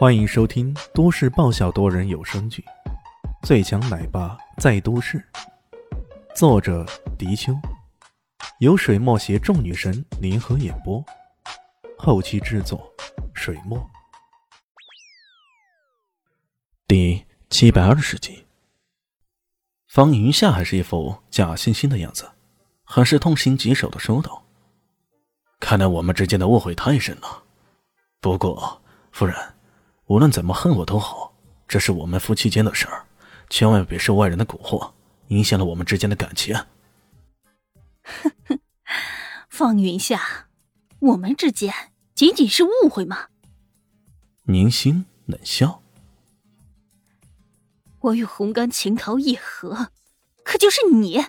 欢迎收听都市爆笑多人有声剧《最强奶爸在都市》，作者：迪秋，由水墨携众女神联合演播，后期制作：水墨。第七百二十集，方云夏还是一副假惺惺的样子，很是痛心疾首的说道：“看来我们之间的误会太深了。不过，夫人。”无论怎么恨我都好，这是我们夫妻间的事儿，千万别受外人的蛊惑，影响了我们之间的感情。哼哼，方云夏，我们之间仅仅是误会吗？宁心冷笑。我与红干情投意合，可就是你，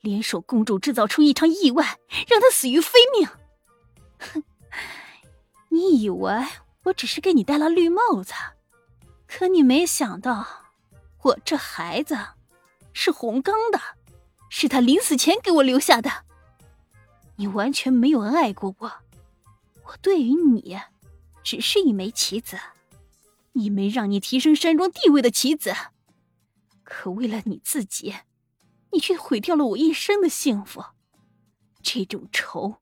联手公主制造出一场意外，让她死于非命。哼，你以为？我只是给你戴了绿帽子，可你没想到，我这孩子是洪刚的，是他临死前给我留下的。你完全没有爱过我，我对于你，只是一枚棋子，一枚让你提升山庄地位的棋子。可为了你自己，你却毁掉了我一生的幸福。这种仇，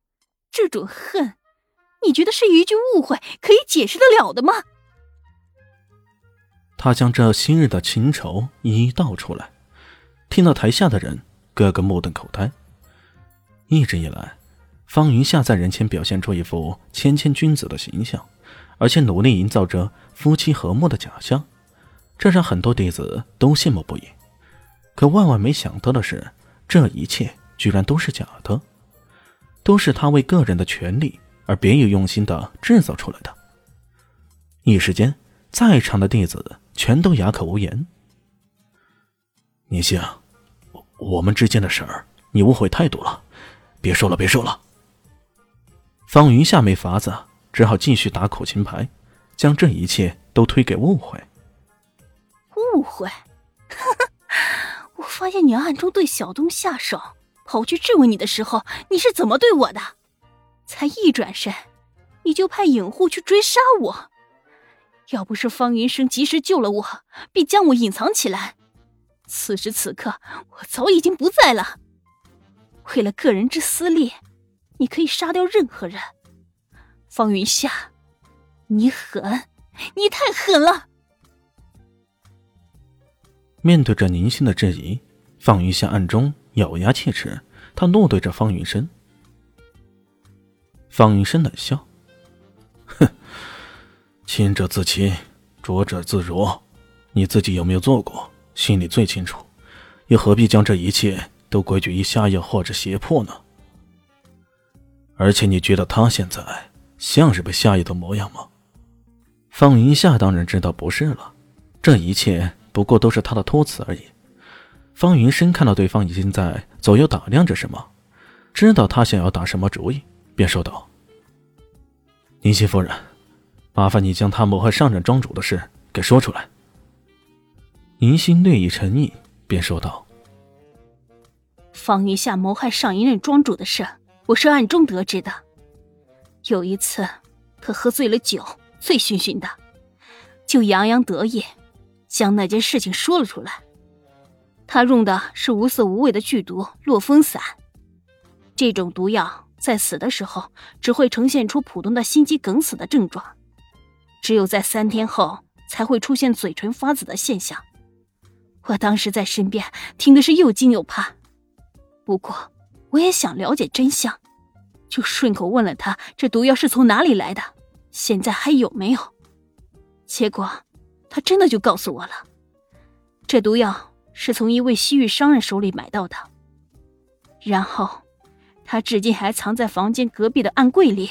这种恨。你觉得是一句误会可以解释得了的吗？他将这昔日的情仇一一道出来，听到台下的人个个目瞪口呆。一直以来，方云夏在人前表现出一副谦谦君子的形象，而且努力营造着夫妻和睦的假象，这让很多弟子都羡慕不已。可万万没想到的是，这一切居然都是假的，都是他为个人的权利。而别有用心的制造出来的。一时间，在场的弟子全都哑口无言。宁星，我我们之间的事儿，你误会太多了，别说了，别说了。方云夏没法子，只好继续打口琴牌，将这一切都推给误会。误会？哈 哈我发现你暗中对小东下手，跑去质问你的时候，你是怎么对我的？才一转身，你就派影护去追杀我。要不是方云生及时救了我，并将我隐藏起来，此时此刻我早已经不在了。为了个人之私利，你可以杀掉任何人。方云夏，你狠，你太狠了！面对着宁心的质疑，方云夏暗中咬牙切齿，他怒对着方云生。方云深冷笑：“哼，清者自清，浊者自浊。你自己有没有做过，心里最清楚。又何必将这一切都归咎于下药或者胁迫呢？而且你觉得他现在像是被下药的模样吗？”方云夏当然知道不是了，这一切不过都是他的托词而已。方云深看到对方已经在左右打量着什么，知道他想要打什么主意，便说道。宁心夫人，麻烦你将他谋害上任庄主的事给说出来。宁心略一沉意，便说道：“方云夏谋害上一任庄主的事，我是暗中得知的。有一次，他喝醉了酒，醉醺醺的，就洋洋得意，将那件事情说了出来。他用的是无色无味的剧毒落风散，这种毒药。”在死的时候，只会呈现出普通的心肌梗死的症状，只有在三天后才会出现嘴唇发紫的现象。我当时在身边听的是又惊又怕，不过我也想了解真相，就顺口问了他这毒药是从哪里来的，现在还有没有？结果他真的就告诉我了，这毒药是从一位西域商人手里买到的，然后。他至今还藏在房间隔壁的暗柜里。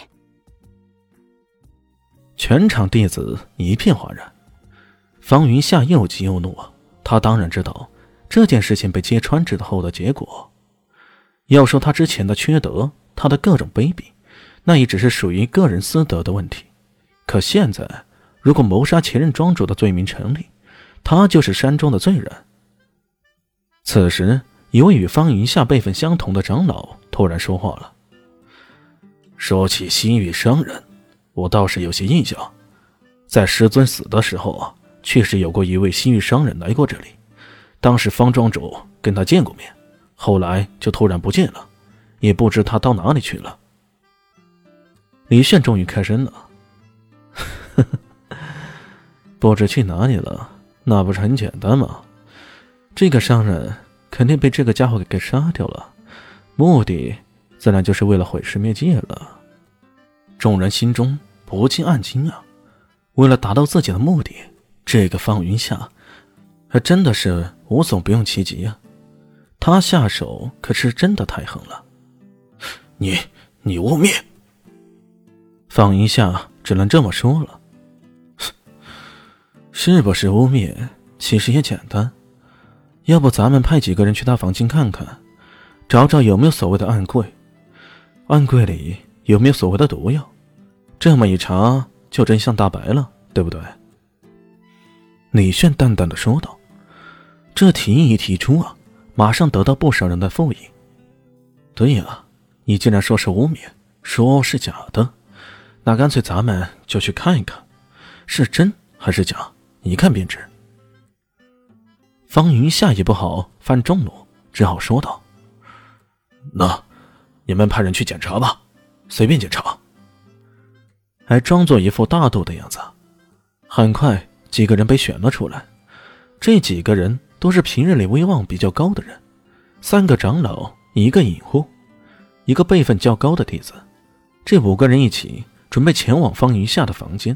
全场弟子一片哗然。方云夏又急又怒！他当然知道这件事情被揭穿之后的结果。要说他之前的缺德，他的各种卑鄙，那也只是属于个人私德的问题。可现在，如果谋杀前任庄主的罪名成立，他就是山中的罪人。此时，一位与方云夏辈分相同的长老。突然说话了。说起西域商人，我倒是有些印象。在师尊死的时候，确实有过一位西域商人来过这里，当时方庄主跟他见过面，后来就突然不见了，也不知他到哪里去了。李炫终于开声了：“ 不知去哪里了，那不是很简单吗？这个商人肯定被这个家伙给给杀掉了，目的自然就是为了毁尸灭迹了。”众人心中不禁暗惊啊！为了达到自己的目的，这个方云夏还真的是无所不用其极啊！他下手可是真的太狠了。你，你污蔑！方云夏只能这么说了。是不是污蔑？其实也简单。要不咱们派几个人去他房间看看，找找有没有所谓的暗柜，暗柜里有没有所谓的毒药？这么一查。就真相大白了，对不对？李炫淡淡的说道：“这提议一提出啊，马上得到不少人的附议。对呀，你既然说是污蔑，说是假的，那干脆咱们就去看一看，是真还是假，一看便知。”方云夏也不好犯众怒，只好说道：“那你们派人去检查吧，随便检查。”还装作一副大度的样子。很快，几个人被选了出来。这几个人都是平日里威望比较高的人，三个长老，一个隐户，一个辈分较高的弟子。这五个人一起准备前往方云夏的房间。